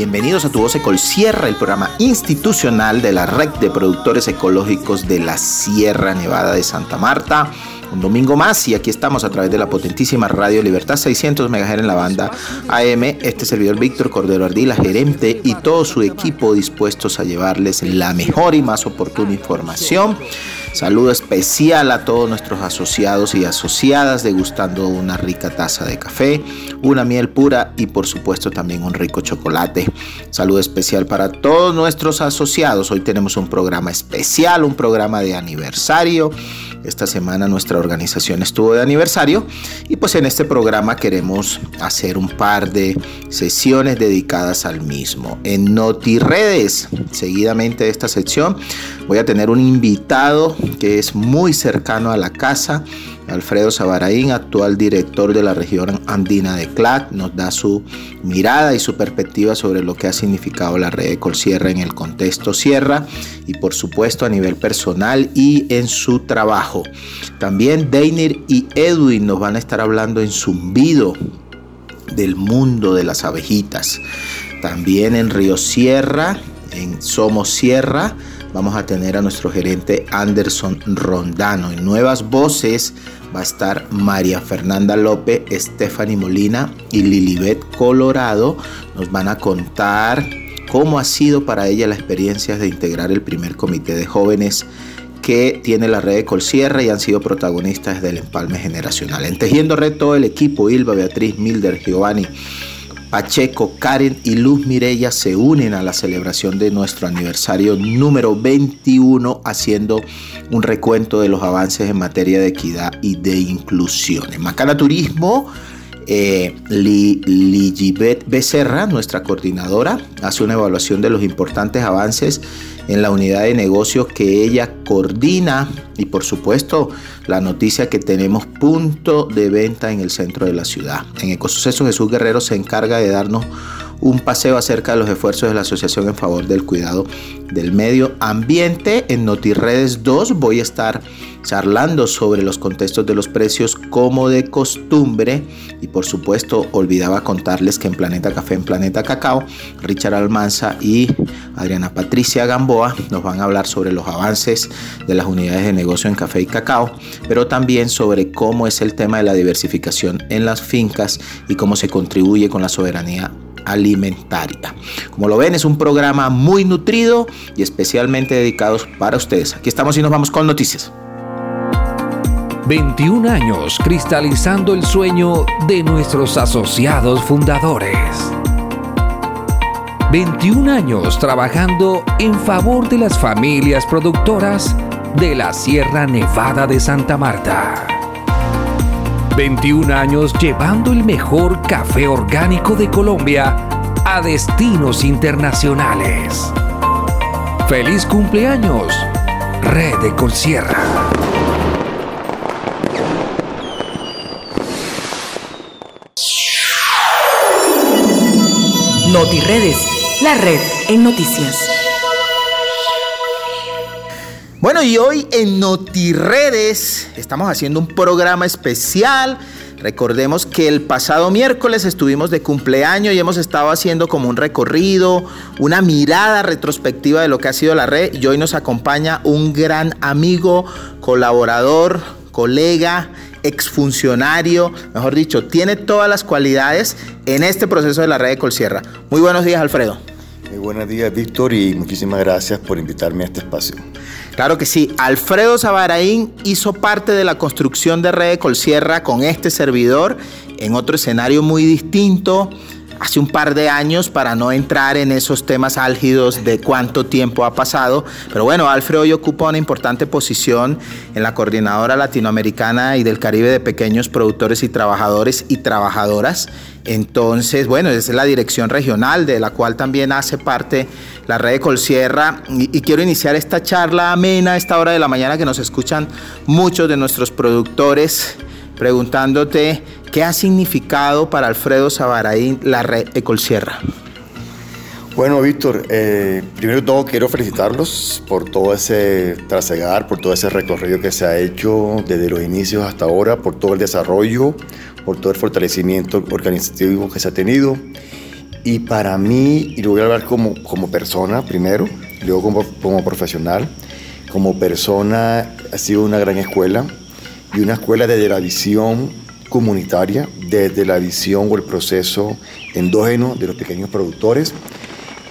bienvenidos a Tu Voz Ecol Sierra, el programa institucional de la Red de Productores Ecológicos de la Sierra Nevada de Santa Marta. Un domingo más y aquí estamos a través de la potentísima Radio Libertad 600 MHz en la banda AM. Este servidor Víctor Cordero Ardila, gerente y todo su equipo dispuestos a llevarles la mejor y más oportuna información. Saludo especial a todos nuestros asociados y asociadas degustando una rica taza de café, una miel pura y por supuesto también un rico chocolate. Saludo especial para todos nuestros asociados. Hoy tenemos un programa especial, un programa de aniversario. Esta semana nuestra organización estuvo de aniversario y pues en este programa queremos hacer un par de sesiones dedicadas al mismo. En NotiRedes, seguidamente de esta sección, voy a tener un invitado que es muy cercano a la casa. Alfredo Sabaraín, actual director de la región andina de CLAC, nos da su mirada y su perspectiva sobre lo que ha significado la red de Colsierra en el contexto Sierra y por supuesto a nivel personal y en su trabajo. También Deinir y Edwin nos van a estar hablando en zumbido del mundo de las abejitas. También en Río Sierra, en Somos Sierra, vamos a tener a nuestro gerente Anderson Rondano. En Nuevas Voces va a estar María Fernanda López, Stephanie Molina y Lilibet Colorado. Nos van a contar cómo ha sido para ella la experiencia de integrar el primer comité de jóvenes que tiene la red de Colsierra y han sido protagonistas del empalme generacional. En Tejiendo Red todo el equipo, Ilva, Beatriz, Milder, Giovanni, Pacheco, Karen y Luz Mirella se unen a la celebración de nuestro aniversario número 21 haciendo un recuento de los avances en materia de equidad y de inclusión. En Macana Turismo, eh, Ligibet Becerra, nuestra coordinadora, hace una evaluación de los importantes avances en la unidad de negocios que ella coordina y por supuesto la noticia que tenemos punto de venta en el centro de la ciudad. En Ecosuceso Jesús Guerrero se encarga de darnos un paseo acerca de los esfuerzos de la asociación en favor del cuidado del medio ambiente. En NotiRedes 2 voy a estar charlando sobre los contextos de los precios como de costumbre y por supuesto olvidaba contarles que en Planeta Café, en Planeta Cacao, Richard Almanza y Adriana Patricia Gamboa nos van a hablar sobre los avances de las unidades de negocio en café y cacao, pero también sobre cómo es el tema de la diversificación en las fincas y cómo se contribuye con la soberanía alimentaria. Como lo ven, es un programa muy nutrido y especialmente dedicado para ustedes. Aquí estamos y nos vamos con noticias. 21 años cristalizando el sueño de nuestros asociados fundadores. 21 años trabajando en favor de las familias productoras de la Sierra Nevada de Santa Marta. 21 años llevando el mejor café orgánico de Colombia a destinos internacionales. ¡Feliz cumpleaños! Red de Colsierra. NotiRedes, la red en noticias. Bueno, y hoy en NotiRedes estamos haciendo un programa especial. Recordemos que el pasado miércoles estuvimos de cumpleaños y hemos estado haciendo como un recorrido, una mirada retrospectiva de lo que ha sido la red. Y hoy nos acompaña un gran amigo, colaborador, colega, exfuncionario, mejor dicho, tiene todas las cualidades en este proceso de la red de Colsierra. Muy buenos días, Alfredo. Muy buenos días, Víctor, y muchísimas gracias por invitarme a este espacio. Claro que sí. Alfredo Sabaraín hizo parte de la construcción de Red de Colsierra con este servidor en otro escenario muy distinto. Hace un par de años para no entrar en esos temas álgidos de cuánto tiempo ha pasado. Pero bueno, Alfred hoy ocupa una importante posición en la Coordinadora Latinoamericana y del Caribe de Pequeños Productores y Trabajadores y Trabajadoras. Entonces, bueno, es la dirección regional de la cual también hace parte la red de Colsierra. Y, quiero iniciar esta charla amena a esta hora de la mañana que nos escuchan muchos de nuestros productores preguntándote qué ha significado para Alfredo Sabaraín la red Ecolsierra. Bueno, Víctor, eh, primero todo quiero felicitarlos por todo ese trasegar, por todo ese recorrido que se ha hecho desde los inicios hasta ahora, por todo el desarrollo, por todo el fortalecimiento organizativo que se ha tenido. Y para mí, y lo voy a hablar como, como persona primero, luego como, como profesional, como persona ha sido una gran escuela, y una escuela desde la visión comunitaria, desde la visión o el proceso endógeno de los pequeños productores,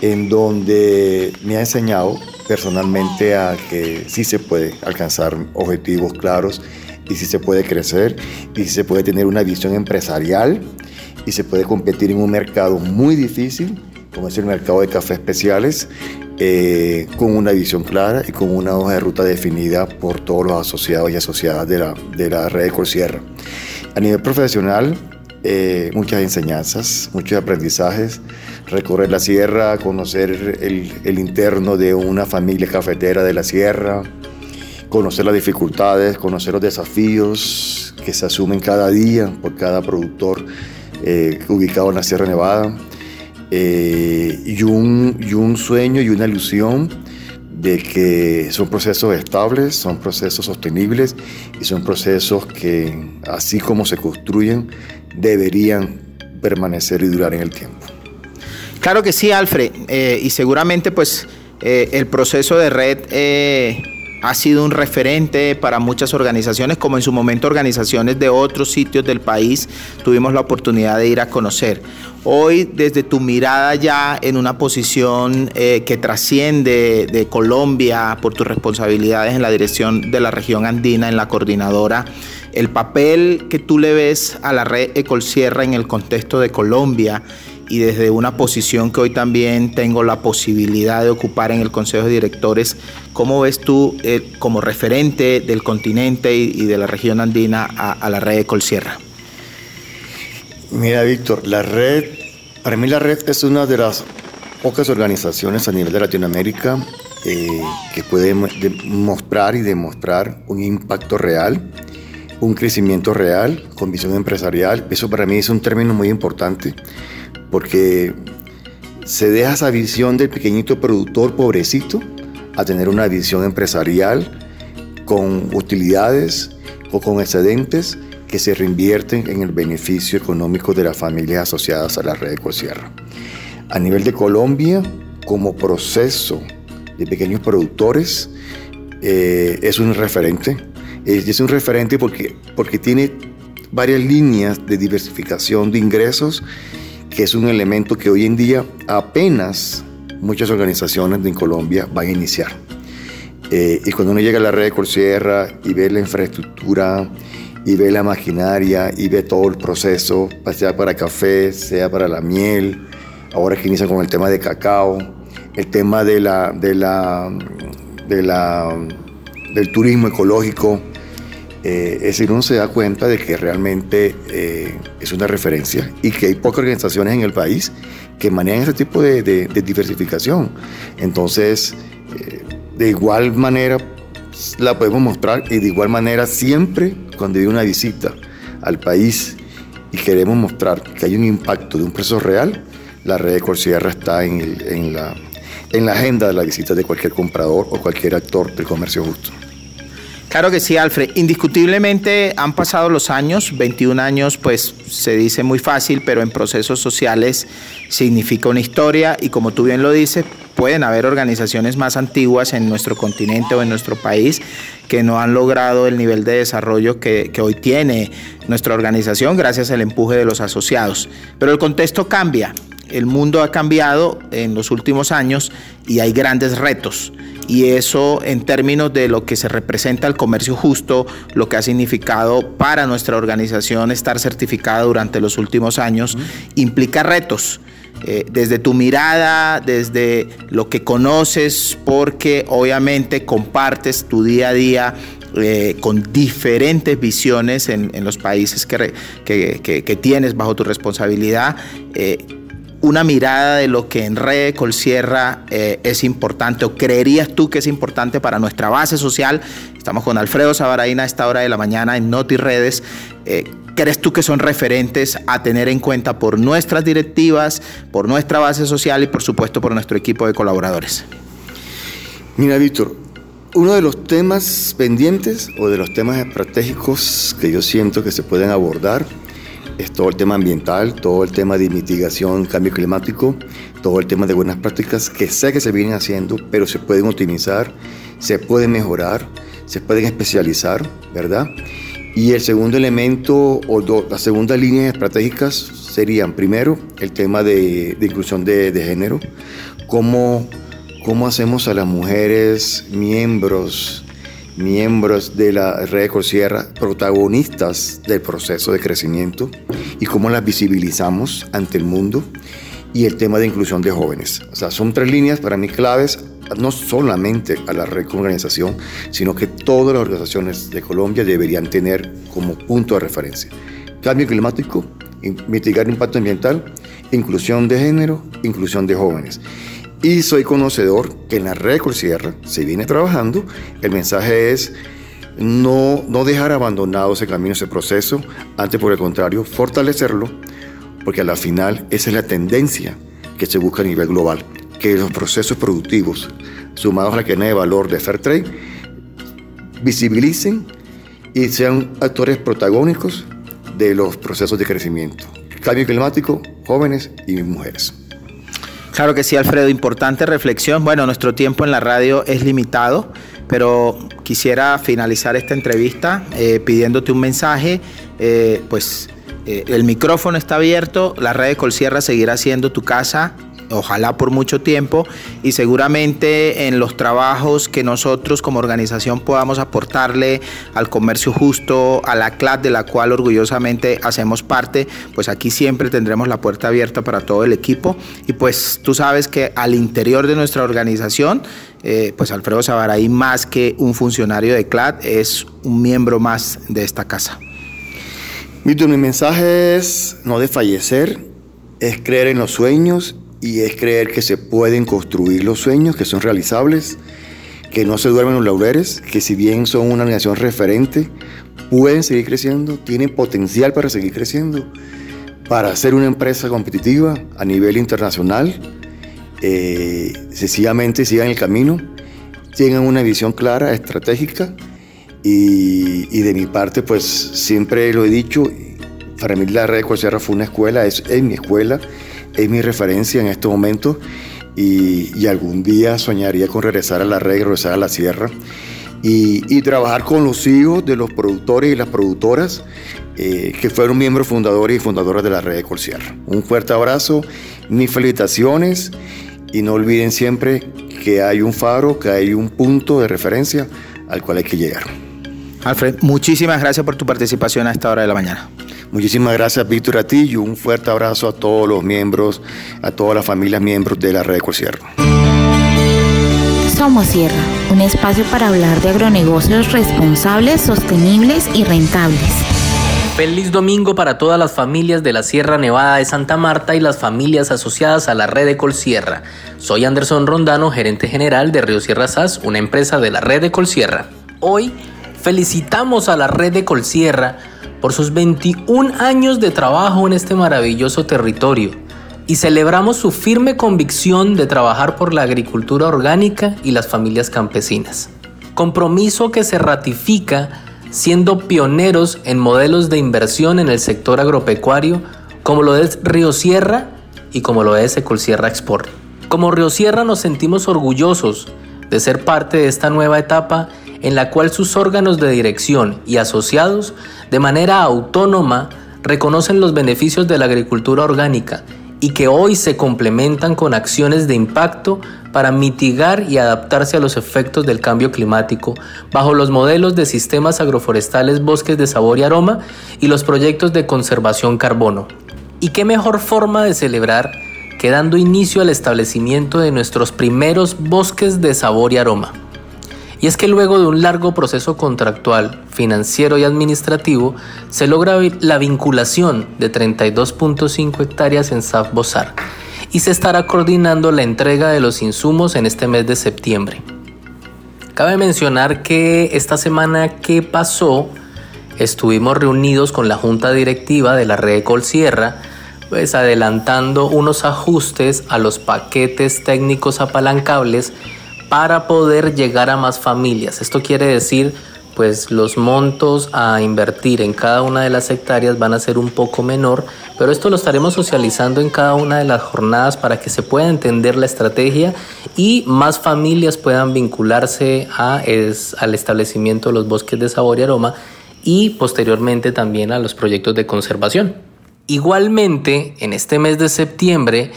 en donde me ha enseñado personalmente a que sí se puede alcanzar objetivos claros y sí se puede crecer y sí se puede tener una visión empresarial y se puede competir en un mercado muy difícil como es el mercado de café especiales eh, con una visión clara y con una hoja de ruta definida por todos los asociados y asociadas de la, de la red de Colsierra. A nivel profesional, eh, muchas enseñanzas, muchos aprendizajes, recorrer la sierra, conocer el, el, interno de una familia cafetera de la sierra, conocer las dificultades, conocer los desafíos que se asumen cada día por cada productor eh, ubicado en la Sierra Nevada. Eh, y, un, y un sueño y una ilusión de que son procesos estables, son procesos sostenibles y son procesos que, así como se construyen, deberían permanecer y durar en el tiempo. Claro que sí, Alfred, eh, y seguramente pues eh, el proceso de red eh, ha sido un referente para muchas organizaciones, como en su momento organizaciones de otros sitios del país tuvimos la oportunidad de ir a conocer. Hoy, desde tu mirada ya en una posición eh, que trasciende de Colombia por tus responsabilidades en la dirección de la región andina, en la coordinadora, el papel que tú le ves a la red Ecolsierra en el contexto de Colombia y desde una posición que hoy también tengo la posibilidad de ocupar en el Consejo de Directores, ¿cómo ves tú eh, como referente del continente y, de la región andina a, a la red de Colsierra? Mira, Víctor, la red, para mí la red es una de las pocas organizaciones a nivel de Latinoamérica eh, que puede mostrar y demostrar un impacto real, un crecimiento real con visión empresarial. Eso para mí es un término muy importante porque se deja esa visión del pequeñito productor pobrecito a tener una visión empresarial con utilidades o con excedentes que se reinvierten en el beneficio económico de las familias asociadas a la red de Ecosierra. A nivel de Colombia, como proceso de pequeños productores, eh, es un referente. Es, es un referente porque, porque tiene varias líneas de diversificación de ingresos que es un elemento que hoy en día apenas muchas organizaciones en Colombia van a iniciar. Eh, y cuando uno llega a la red de Colsierra y ve la infraestructura, y ve la maquinaria, y ve todo el proceso, sea para café, sea para la miel, ahora que inicia con el tema de cacao, el tema de la, de la, de la, del turismo ecológico, eh, es decir, uno se da cuenta de que realmente eh, es una referencia y que hay pocas organizaciones en el país que manejan ese tipo de, diversificación. Entonces, eh, de igual manera la podemos mostrar y de igual manera siempre cuando hay una visita al país y queremos mostrar que hay un impacto de un proceso real, la red de Corsierra está en, la, la agenda de la visita de cualquier comprador o cualquier actor del comercio justo. Claro que sí, Alfred. Indiscutiblemente han pasado los años, 21 años pues se dice muy fácil, pero en procesos sociales significa una historia y como tú bien lo dices, pueden haber organizaciones más antiguas en nuestro continente o en nuestro país que no han logrado el nivel de desarrollo que, que hoy tiene nuestra organización gracias al empuje de los asociados. Pero el contexto cambia, el mundo ha cambiado en los últimos años y hay grandes retos y eso en términos de lo que se representa el comercio justo, lo que ha significado para nuestra organización estar certificada durante los últimos años, implica retos. Eh, desde tu mirada, desde lo que conoces, porque obviamente compartes tu día a día eh, con diferentes visiones en, los países que, que, tienes bajo tu responsabilidad. Eh, una mirada de lo que en Red Colsierra eh, es importante o creerías tú que es importante para nuestra base social. Estamos con Alfredo Sabaraina a esta hora de la mañana en Noti Redes. Eh, ¿Crees tú que son referentes a tener en cuenta por nuestras directivas, por nuestra base social y por supuesto por nuestro equipo de colaboradores? Mira, Víctor, uno de los temas pendientes o de los temas estratégicos que yo siento que se pueden abordar es todo el tema ambiental, todo el tema de mitigación, cambio climático, todo el tema de buenas prácticas que sé que se vienen haciendo, pero se pueden optimizar, se pueden mejorar, se pueden especializar, ¿verdad? Y el segundo elemento o las segundas líneas estratégicas serían, primero, el tema de, inclusión de, de género, cómo, cómo hacemos a las mujeres miembros miembros de la red de Sierra, protagonistas del proceso de crecimiento y cómo las visibilizamos ante el mundo y el tema de inclusión de jóvenes. O sea, son tres líneas para mí claves, no solamente a la red como organización, sino que todas las organizaciones de Colombia deberían tener como punto de referencia. Cambio climático, mitigar el impacto ambiental, inclusión de género, inclusión de jóvenes. Y soy conocedor que en la red Sierra se viene trabajando. El mensaje es no, no dejar abandonado ese camino, ese proceso, antes por el contrario, fortalecerlo, porque a la final esa es la tendencia que se busca a nivel global, que los procesos productivos, sumados a la cadena de valor de Fairtrade, visibilicen y sean actores protagónicos de los procesos de crecimiento. Cambio climático, jóvenes y mujeres. Claro que sí, Alfredo, importante reflexión. Bueno, nuestro tiempo en la radio es limitado, pero quisiera finalizar esta entrevista eh, pidiéndote un mensaje, eh, pues eh, el micrófono está abierto, la red de Colsierra seguirá siendo tu casa ojalá por mucho tiempo y seguramente en los trabajos que nosotros como organización podamos aportarle al comercio justo, a la CLAD de la cual orgullosamente hacemos parte, pues aquí siempre tendremos la puerta abierta para todo el equipo y pues tú sabes que al interior de nuestra organización, eh, pues Alfredo Sabaraí más que un funcionario de CLAD es un miembro más de esta casa. mi mensaje es no desfallecer, es creer en los sueños y es creer que se pueden construir los sueños, que son realizables, que no se duermen los laureles, que si bien son una organización referente, pueden seguir creciendo, tienen potencial para seguir creciendo, para ser una empresa competitiva a nivel internacional, eh, sencillamente sigan el camino, tengan una visión clara, estratégica, y, de mi parte, pues siempre lo he dicho, para mí la red de Sierra fue una escuela, es, es mi escuela, es mi referencia en este momento y, algún día soñaría con regresar a la red, regresar a la sierra y, trabajar con los hijos de los productores y las productoras eh, que fueron miembros fundadores y fundadoras de la red de Colsierra. Un fuerte abrazo, mis felicitaciones y no olviden siempre que hay un faro, que hay un punto de referencia al cual hay que llegar. Alfred, muchísimas gracias por tu participación a esta hora de la mañana. Muchísimas gracias, Víctor, a ti y un fuerte abrazo a todos los miembros, a todas las familias miembros de la Red Ecosierra. Somos Sierra, un espacio para hablar de agronegocios responsables, sostenibles y rentables. Feliz domingo para todas las familias de la Sierra Nevada de Santa Marta y las familias asociadas a la red de Colsierra. Soy Anderson Rondano, gerente general de Río Sierra SAS, una empresa de la red de Colsierra. Hoy felicitamos a la red de Colsierra por sus 21 años de trabajo en este maravilloso territorio y celebramos su firme convicción de trabajar por la agricultura orgánica y las familias campesinas. Compromiso que se ratifica siendo pioneros en modelos de inversión en el sector agropecuario como lo es Río Sierra y como lo es Ecolsierra Export. Como Río Sierra nos sentimos orgullosos de ser parte de esta nueva etapa en la cual sus órganos de dirección y asociados de manera autónoma reconocen los beneficios de la agricultura orgánica y que hoy se complementan con acciones de impacto para mitigar y adaptarse a los efectos del cambio climático bajo los modelos de sistemas agroforestales bosques de sabor y aroma y los proyectos de conservación carbono. ¿Y qué mejor forma de celebrar que dando inicio al establecimiento de nuestros primeros bosques de sabor y aroma? Y es que luego de un largo proceso contractual, financiero y administrativo, se logra la vinculación de 32.5 hectáreas en SAF Bosar y se estará coordinando la entrega de los insumos en este mes de septiembre. Cabe mencionar que esta semana que pasó estuvimos reunidos con la junta directiva de la red Colsierra, pues adelantando unos ajustes a los paquetes técnicos apalancables para poder llegar a más familias. Esto quiere decir pues los montos a invertir en cada una de las hectáreas van a ser un poco menor, pero esto lo estaremos socializando en cada una de las jornadas para que se pueda entender la estrategia y más familias puedan vincularse a al establecimiento de los bosques de sabor y aroma y posteriormente también a los proyectos de conservación. Igualmente, en este mes de septiembre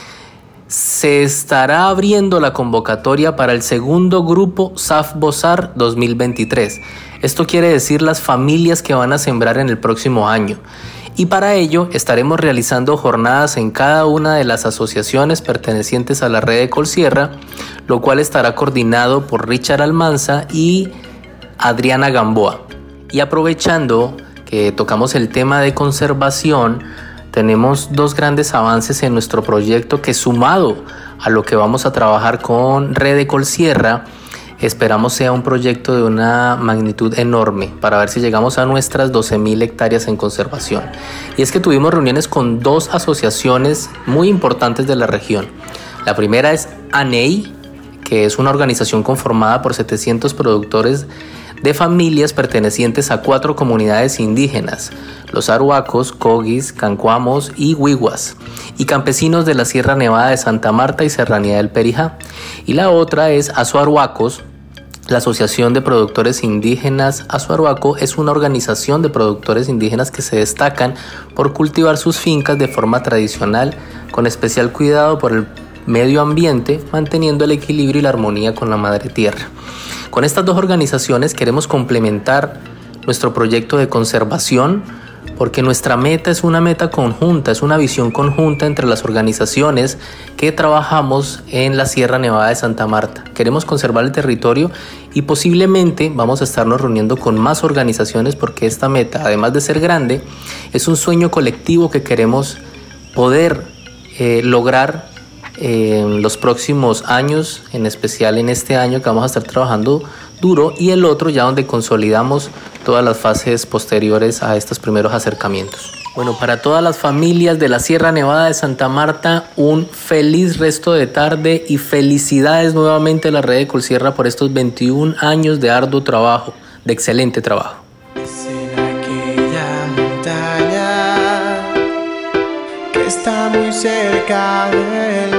se estará abriendo la convocatoria para el segundo grupo SAF Bosar 2023. Esto quiere decir las familias que van a sembrar en el próximo año. Y para ello estaremos realizando jornadas en cada una de las asociaciones pertenecientes a la red de Colsierra, lo cual estará coordinado por Richard Almanza y Adriana Gamboa. Y aprovechando que tocamos el tema de conservación, tenemos dos grandes avances en nuestro proyecto que sumado a lo que vamos a trabajar con Red de Colsierra, Esperamos sea un proyecto de una magnitud enorme para ver si llegamos a nuestras 12.000 hectáreas en conservación. Y es que tuvimos reuniones con dos asociaciones muy importantes de la región. La primera es ANEI, que es una organización conformada por 700 productores de familias pertenecientes a cuatro comunidades indígenas, los aruacos, cogis, cancuamos y huiguas, y campesinos de la Sierra Nevada de Santa Marta y Serranía del Perijá. Y la otra es Azuaruacos, la Asociación de Productores Indígenas Azuaruaco es una organización de productores indígenas que se destacan por cultivar sus fincas de forma tradicional, con especial cuidado por el medio ambiente, manteniendo el equilibrio y la armonía con la madre tierra. Con estas dos organizaciones queremos complementar nuestro proyecto de conservación porque nuestra meta es una meta conjunta, es una visión conjunta entre las organizaciones que trabajamos en la Sierra Nevada de Santa Marta. Queremos conservar el territorio y posiblemente vamos a estarnos reuniendo con más organizaciones porque esta meta, además de ser grande, es un sueño colectivo que queremos poder eh, lograr en los próximos años, en especial en este año que vamos a estar trabajando duro y el otro ya donde consolidamos todas las fases posteriores a estos primeros acercamientos. Bueno, para todas las familias de la Sierra Nevada de Santa Marta, un feliz resto de tarde y felicidades nuevamente a la red de Colsierra por estos 21 años de arduo trabajo, de excelente trabajo. está muy cerca del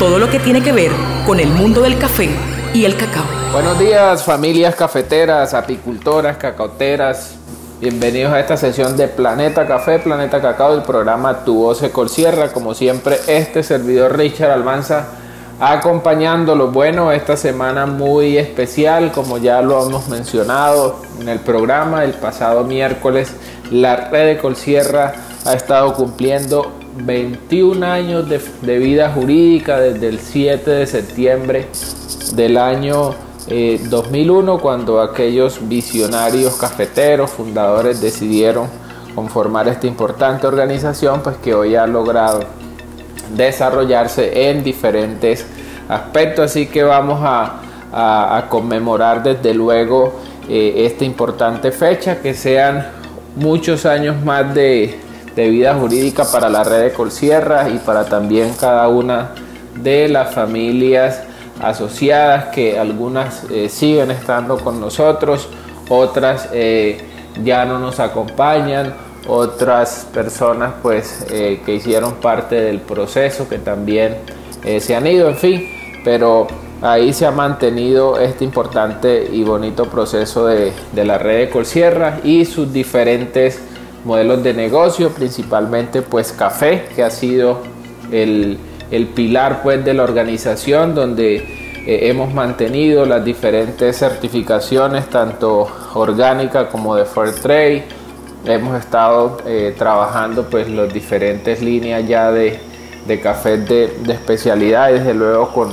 Todo lo que tiene que ver con el mundo del café y el cacao. Buenos días familias cafeteras, apicultoras, cacaoteras. Bienvenidos a esta sesión de Planeta Café, Planeta Cacao, del programa Tu Voz Sierra. Como siempre, este servidor Richard Almanza acompañándolo. Bueno, esta semana muy especial, como ya lo hemos mencionado en el programa, el pasado miércoles la red de Colsierra ha estado cumpliendo 21 años de, vida jurídica desde el 7 de septiembre del año 2001 eh, cuando aquellos visionarios cafeteros fundadores decidieron conformar esta importante organización pues que hoy ha logrado desarrollarse en diferentes aspectos. Así que vamos a, a conmemorar desde luego esta importante fecha, que sean muchos años más de, vida jurídica para la red de Colsierra y para también cada una de las familias asociadas que algunas siguen estando con nosotros, otras ya no nos acompañan, otras personas pues eh, que hicieron parte del proceso que también eh, se han ido, en fin, pero ahí se ha mantenido este importante y bonito proceso de, la red de Colsierra y sus diferentes modelos de negocio, principalmente pues café, que ha sido el, pilar pues de la organización donde eh, hemos mantenido las diferentes certificaciones, tanto orgánica como de Fair Trade, hemos estado eh, trabajando pues las diferentes líneas ya de, de cafés de, especialidad y desde luego con,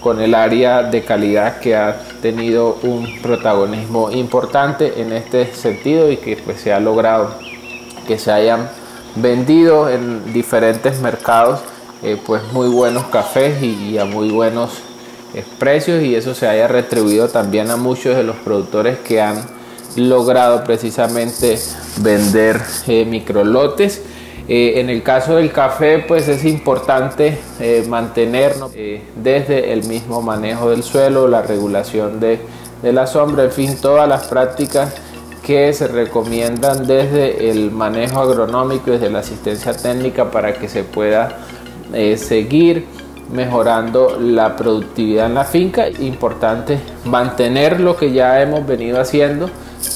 con el área de calidad que ha tenido un protagonismo importante en este sentido y que pues se ha logrado que se hayan vendido en diferentes mercados eh, pues muy buenos cafés y, a muy buenos eh, precios y eso se haya retribuido también a muchos de los productores que han logrado precisamente vender eh, microlotes. Eh, en el caso del café, pues es importante mantenernos desde el mismo manejo del suelo, la regulación de, la sombra, en fin, todas las prácticas que se recomiendan desde el manejo agronómico desde la asistencia técnica para que se pueda seguir mejorando la productividad en la finca. Importante mantener lo que ya hemos venido haciendo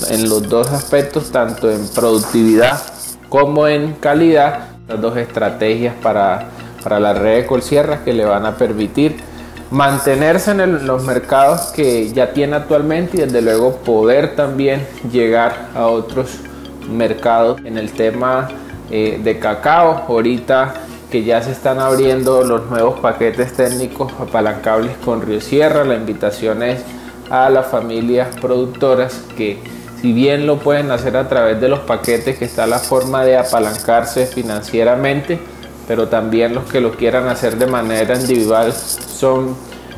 en los dos aspectos, tanto en productividad como en calidad, las dos estrategias para, para la red de colsierras que le van a permitir mantenerse en los mercados que ya tiene actualmente y desde luego poder también llegar a otros mercados en el tema eh, de cacao. Ahorita que ya se están abriendo los nuevos paquetes técnicos apalancables con Río Sierra, la invitación es a las familias productoras que si bien lo pueden hacer a través de los paquetes que está la forma de apalancarse financieramente, pero también los que lo quieran hacer de manera individual son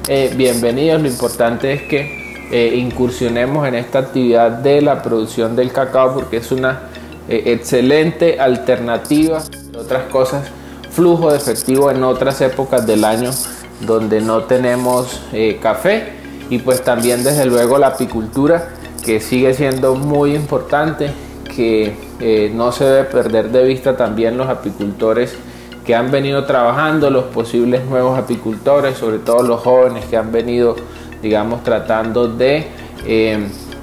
eh, bienvenidos. Lo importante es que eh, incursionemos en esta actividad de la producción del cacao porque es una eh, excelente alternativa, otras cosas, flujo de efectivo en otras épocas del año donde no tenemos café y pues también desde luego la apicultura que sigue siendo muy importante, que no se debe perder de vista también los apicultores que han venido trabajando, los posibles nuevos apicultores, sobre todo los jóvenes que han venido, digamos, tratando de eh,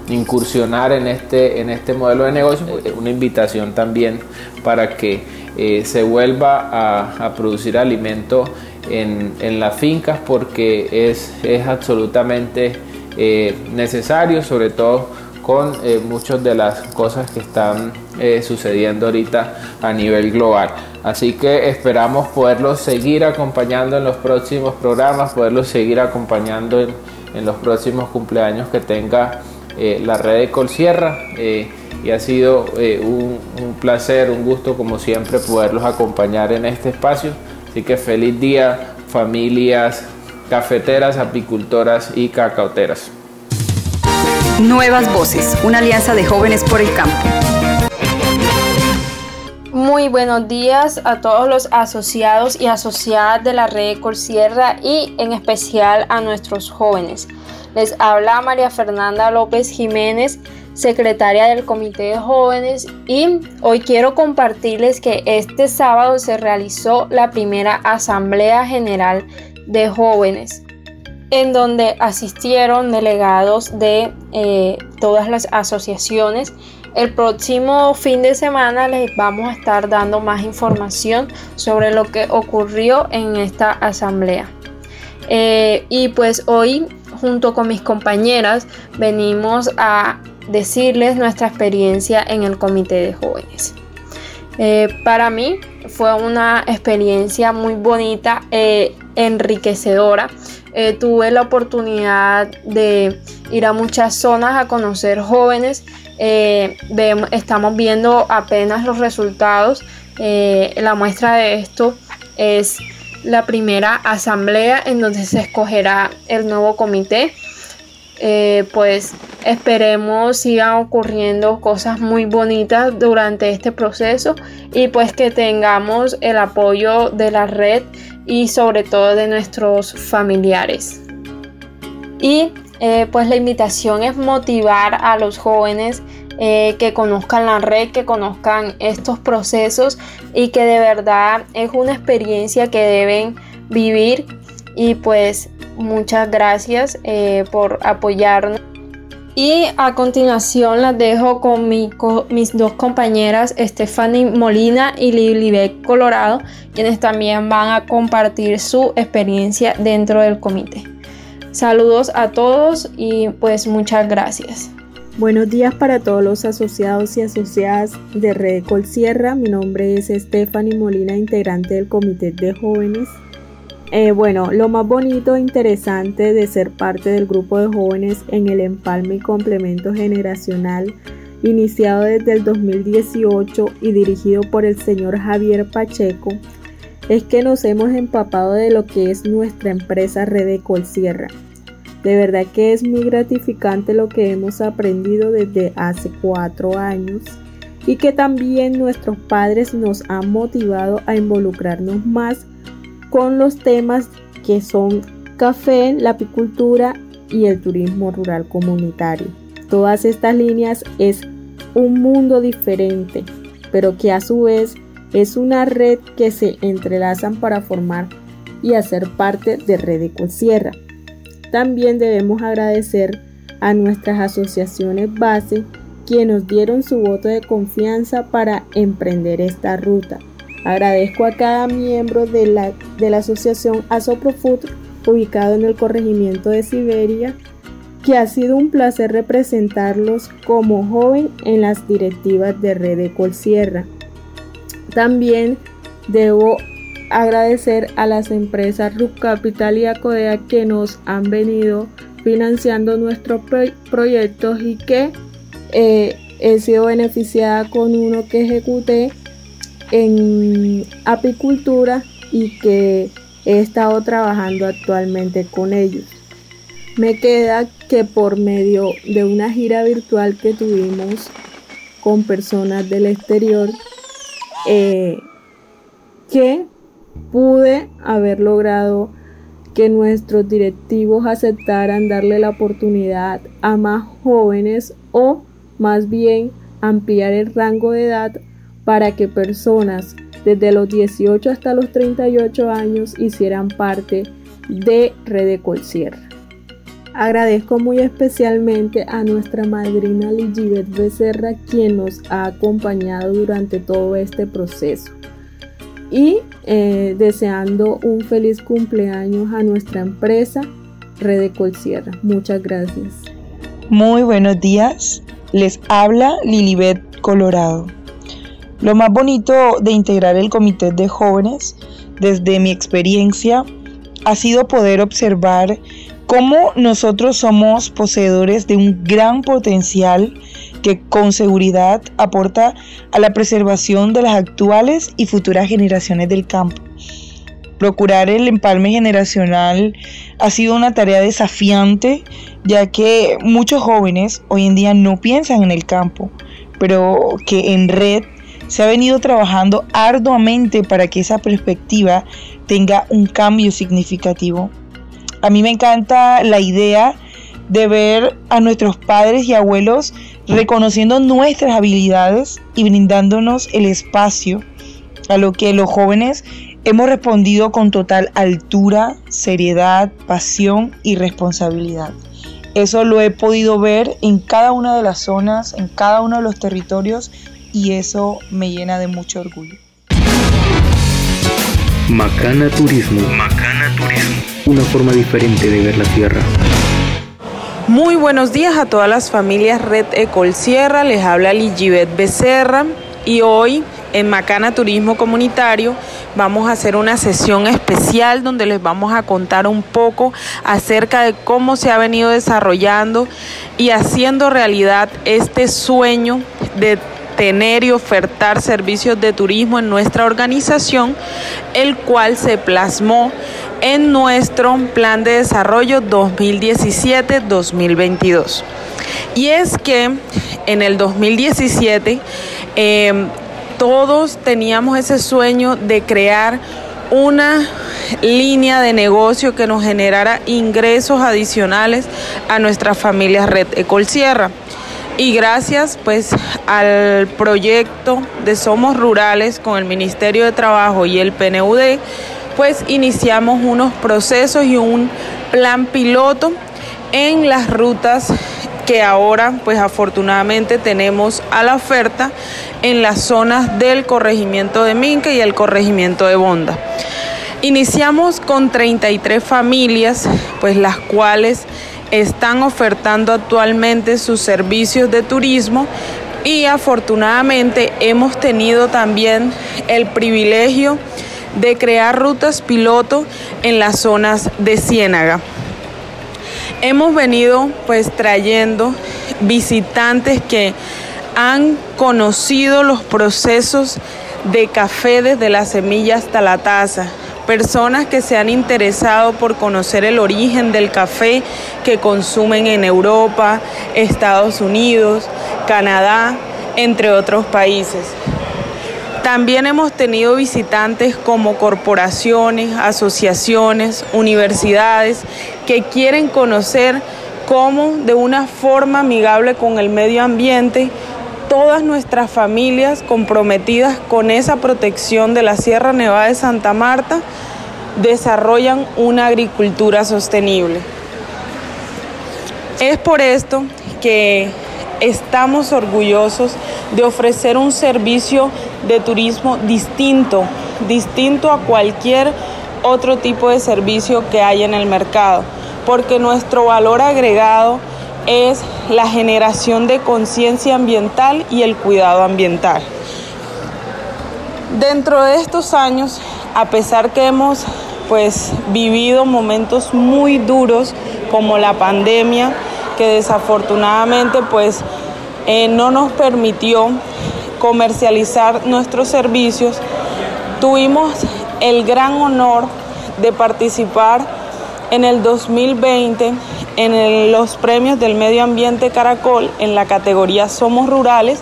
incursionar en este, en este modelo de negocio. Una invitación también para que eh, se vuelva a, producir alimento en, en, las fincas porque es, es absolutamente eh, necesario, sobre todo con muchas de las cosas que están eh, sucediendo ahorita a nivel global. Así que esperamos poderlos seguir acompañando en los próximos programas, poderlos seguir acompañando en, en los próximos cumpleaños que tenga la red de Colsierra. y ha sido un, un placer, un gusto como siempre poderlos acompañar en este espacio. Así que feliz día familias cafeteras, apicultoras y cacauteras. Nuevas Voces, una alianza de jóvenes por el campo. Muy buenos días a todos los asociados y asociadas de la red Colsierra y en especial a nuestros jóvenes. Les habla María Fernanda López Jiménez, secretaria del Comité de Jóvenes y hoy quiero compartirles que este sábado se realizó la primera Asamblea General de jóvenes, en donde asistieron delegados de eh, todas las asociaciones. El próximo fin de semana les vamos a estar dando más información sobre lo que ocurrió en esta asamblea. Eh, y pues hoy, junto con mis compañeras, venimos a decirles nuestra experiencia en el comité de jóvenes. Eh, para mí fue una experiencia muy bonita enriquecedora. Eh, tuve la oportunidad de ir a muchas zonas a conocer jóvenes. Eh, estamos viendo apenas los resultados. Eh, la muestra de esto es la primera asamblea en donde se escogerá el nuevo comité. pues Esperemos sigan ocurriendo cosas muy bonitas durante este proceso y pues que tengamos el apoyo de la red y sobre todo de nuestros familiares. Y eh, pues la invitación es motivar a los jóvenes eh, que conozcan la red, que conozcan estos procesos y que de verdad es una experiencia que deben vivir y pues muchas gracias eh, por apoyarnos. Y a continuación las dejo con, mis dos compañeras Stephanie Molina y Lilibet Colorado, quienes también van a compartir su experiencia dentro del comité. Saludos a todos y pues muchas gracias. Buenos días para todos los asociados y asociadas de Red Colsierra. Mi nombre es Stephanie Molina, integrante del Comité de Jóvenes eh, bueno, lo más bonito e interesante de ser parte del grupo de jóvenes en el empalme y complemento generacional iniciado desde el 2018 y dirigido por el señor Javier Pacheco es que nos hemos empapado de lo que es nuestra empresa Red Colsierra. De verdad que es muy gratificante lo que hemos aprendido desde hace cuatro años y que también nuestros padres nos han motivado a involucrarnos más con los temas que son café, la apicultura y el turismo rural comunitario. Todas estas líneas es un mundo diferente, pero que a su vez es una red que se entrelazan para formar y hacer parte de Red Ecosierra. También debemos agradecer a nuestras asociaciones base quienes nos dieron su voto de confianza para emprender esta ruta Agradezco a cada miembro de la, de la asociación Asoprofut, ubicado en el corregimiento de Siberia, que ha sido un placer representarlos como joven en las directivas de Red Ecol Sierra. También debo agradecer a las empresas RUC Capital y Acodea que nos han venido financiando nuestros proyectos y que eh, he sido beneficiada con uno que ejecuté en apicultura y que he estado trabajando actualmente con ellos. Me queda que por medio de una gira virtual que tuvimos con personas del exterior, eh, que pude haber logrado que nuestros directivos aceptaran darle la oportunidad a más jóvenes o más bien ampliar el rango de edad para que personas desde los 18 hasta los 38 años hicieran parte de Red Colsierra. Agradezco muy especialmente a nuestra madrina Ligibet Becerra quien nos ha acompañado durante todo este proceso y eh, deseando un feliz cumpleaños a nuestra empresa Red Colsierra. Muchas gracias. Muy buenos días, les habla Lilibet Colorado. Lo más bonito de integrar el comité de jóvenes, desde mi experiencia, ha sido poder observar cómo nosotros somos poseedores de un gran potencial que con seguridad aporta a la preservación de las actuales y futuras generaciones del campo. Procurar el empalme generacional ha sido una tarea desafiante, ya que muchos jóvenes hoy en día no piensan en el campo, pero que en red se ha venido trabajando arduamente para que esa perspectiva tenga un cambio significativo. A mí me encanta la idea de ver a nuestros padres y abuelos reconociendo nuestras habilidades y brindándonos el espacio a lo que los jóvenes hemos respondido con total altura, seriedad, pasión y responsabilidad. Eso lo he podido ver en cada una de las zonas, en cada uno de los territorios y eso me llena de mucho orgullo. Macana Turismo. Macana Turismo. Una forma diferente de ver la tierra. Muy buenos días a todas las familias Red Ecol Sierra. Les habla Ligibet Becerra y hoy en Macana Turismo Comunitario vamos a hacer una sesión especial donde les vamos a contar un poco acerca de cómo se ha venido desarrollando y haciendo realidad este sueño de tener y ofertar servicios de turismo en nuestra organización, el cual se plasmó en nuestro plan de desarrollo 2017-2022. Y es que en el 2017 em, todos teníamos ese sueño de crear una línea de negocio que nos generara ingresos adicionales a nuestras familias Red Ecol Sierra. Y gracias pues al proyecto de Somos Rurales con el Ministerio de Trabajo y el PNUD, pues iniciamos unos procesos y un plan piloto en las rutas que ahora pues afortunadamente tenemos a la oferta en las zonas del corregimiento de Minca y el corregimiento de Bonda. Iniciamos con 33 familias, pues las cuales están ofertando actualmente sus servicios de turismo y afortunadamente hemos tenido también el privilegio de crear rutas piloto en las zonas de Ciénaga. Hemos venido pues trayendo visitantes que han conocido los procesos de café desde la semilla hasta la taza, personas que se han interesado por conocer el origen del café que consumen en Europa, Estados Unidos, Canadá, entre otros países. También hemos tenido visitantes como corporaciones, asociaciones, universidades que quieren conocer cómo de una forma amigable con el medio ambiente todas nuestras familias comprometidas con esa protección de la Sierra Nevada de Santa Marta desarrollan una agricultura sostenible. Es por esto que estamos orgullosos de ofrecer un servicio de turismo distinto, distinto a cualquier otro tipo de servicio que hay en el mercado, porque nuestro valor agregado es la generación de conciencia ambiental y el cuidado ambiental. Dentro de estos años, a pesar que hemos pues vivido momentos muy duros como la pandemia, que desafortunadamente pues eh, no nos permitió comercializar nuestros servicios, tuvimos el gran honor de participar en el 2020 en los premios del medio ambiente Caracol en la categoría Somos Rurales,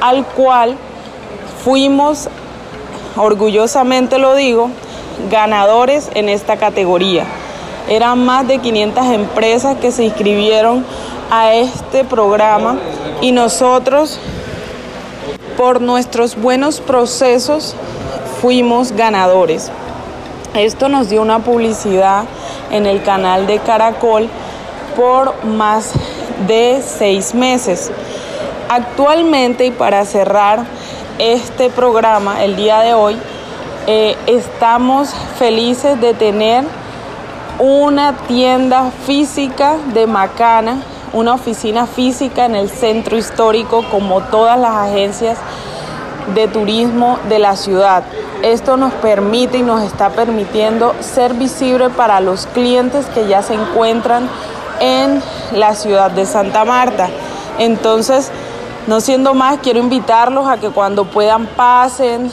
al cual fuimos, orgullosamente lo digo, ganadores en esta categoría. Eran más de 500 empresas que se inscribieron a este programa y nosotros, por nuestros buenos procesos, fuimos ganadores. Esto nos dio una publicidad en el canal de Caracol por más de seis meses. Actualmente, y para cerrar este programa el día de hoy, eh, estamos felices de tener una tienda física de Macana, una oficina física en el centro histórico como todas las agencias de turismo de la ciudad. Esto nos permite y nos está permitiendo ser visible para los clientes que ya se encuentran en la ciudad de Santa Marta. Entonces, no siendo más, quiero invitarlos a que cuando puedan pasen,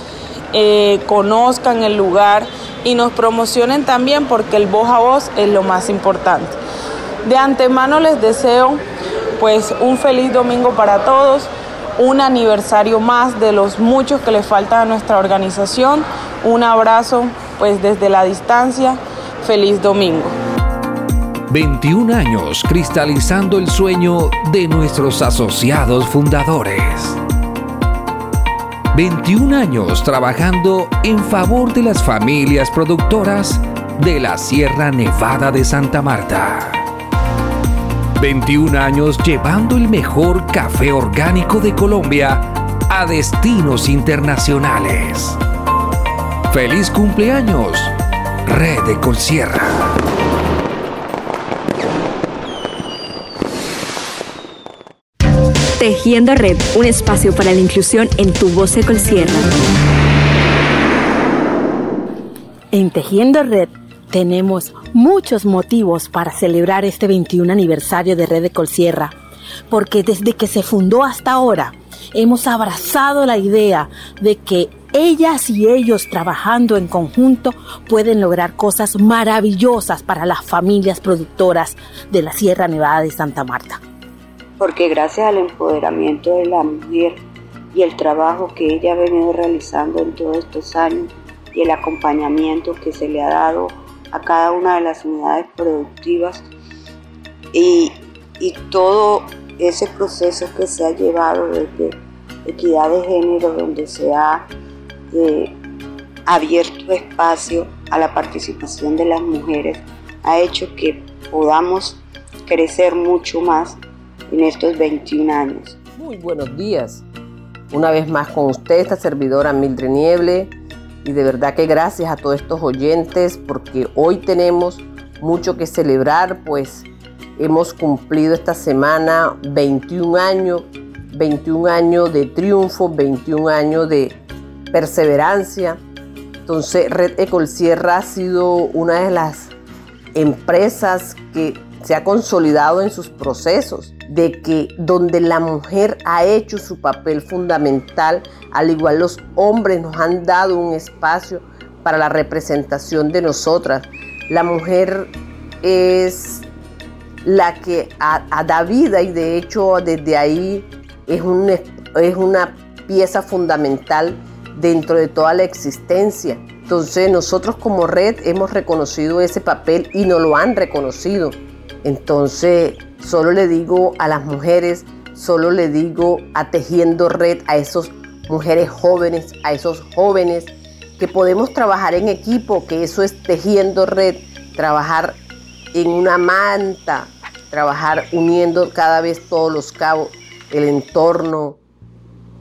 eh, conozcan el lugar y nos promocionen también porque el voz a voz es lo más importante. De antemano les deseo pues un feliz domingo para todos, un aniversario más de los muchos que le faltan a nuestra organización. Un abrazo pues desde la distancia. Feliz domingo. 21 años cristalizando el sueño de nuestros asociados fundadores. 21 años trabajando en favor de las familias productoras de la Sierra Nevada de Santa Marta. 21 años llevando el mejor café orgánico de Colombia a destinos internacionales. ¡Feliz cumpleaños! Red de Colsierra. Tejiendo Red, un espacio para la inclusión en tu voz Colsierra. En Tejiendo Red tenemos muchos motivos para celebrar este 21 aniversario de Red de Colsierra, porque desde que se fundó hasta ahora hemos abrazado la idea de que ellas y ellos trabajando en conjunto pueden lograr cosas maravillosas para las familias productoras de la Sierra Nevada de Santa Marta. Porque gracias al empoderamiento de la mujer y el trabajo que ella ha venido realizando en todos estos años y el acompañamiento que se le ha dado a cada una de las unidades productivas y, y todo ese proceso que se ha llevado desde equidad de género, donde se ha eh, abierto espacio a la participación de las mujeres, ha hecho que podamos crecer mucho más en estos 21 años. Muy buenos días. Una vez más con usted, esta servidora Mildred Nieble. Y de verdad que gracias a todos estos oyentes porque hoy tenemos mucho que celebrar, pues hemos cumplido esta semana 21 años, 21 años de triunfo, 21 años de perseverancia. Entonces, Red Ecolsierra ha sido una de las empresas que se ha consolidado en sus procesos, de que donde la mujer ha hecho su papel fundamental, al igual los hombres nos han dado un espacio para la representación de nosotras. La mujer es la que da vida y de hecho desde ahí es, es una pieza fundamental dentro de toda la existencia. Entonces nosotros como red hemos reconocido ese papel y no lo han reconocido. Entonces solo le digo a las mujeres, solo le digo a Tejiendo Red, a esas mujeres jóvenes, a esos jóvenes, que podemos trabajar en equipo, que eso es Tejiendo Red, trabajar en una manta, trabajar uniendo cada vez todos los cabos, el entorno,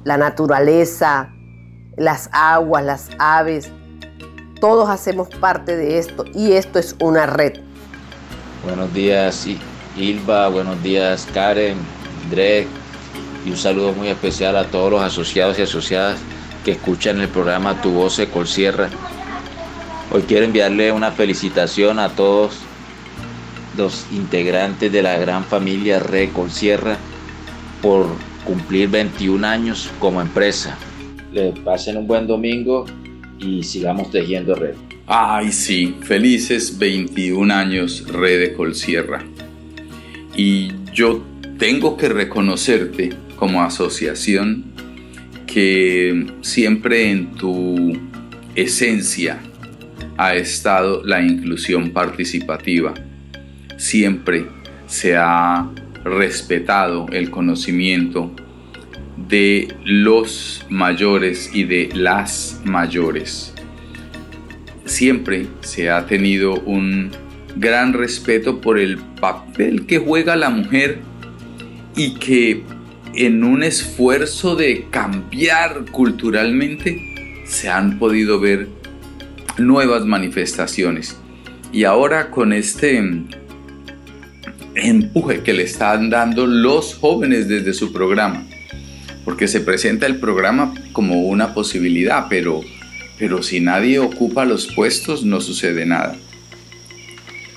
la naturaleza, las aguas, las aves, todos hacemos parte de esto y esto es una red. Buenos días Ilva, buenos días Karen, Drek y un saludo muy especial a todos los asociados y asociadas que escuchan el programa Tu Voz Colsierra. Hoy quiero enviarle una felicitación a todos los integrantes de la gran familia Red Colsierra por cumplir 21 años como empresa le pasen un buen domingo y sigamos tejiendo red. Ay, sí, felices 21 años Red de Colsierra. Y yo tengo que reconocerte como asociación que siempre en tu esencia ha estado la inclusión participativa. Siempre se ha respetado el conocimiento de los mayores y de las mayores. Siempre se ha tenido un gran respeto por el papel que juega la mujer y que en un esfuerzo de cambiar culturalmente se han podido ver nuevas manifestaciones. Y ahora con este empuje que le están dando los jóvenes desde su programa, porque se presenta el programa como una posibilidad, pero, pero si nadie ocupa los puestos no sucede nada.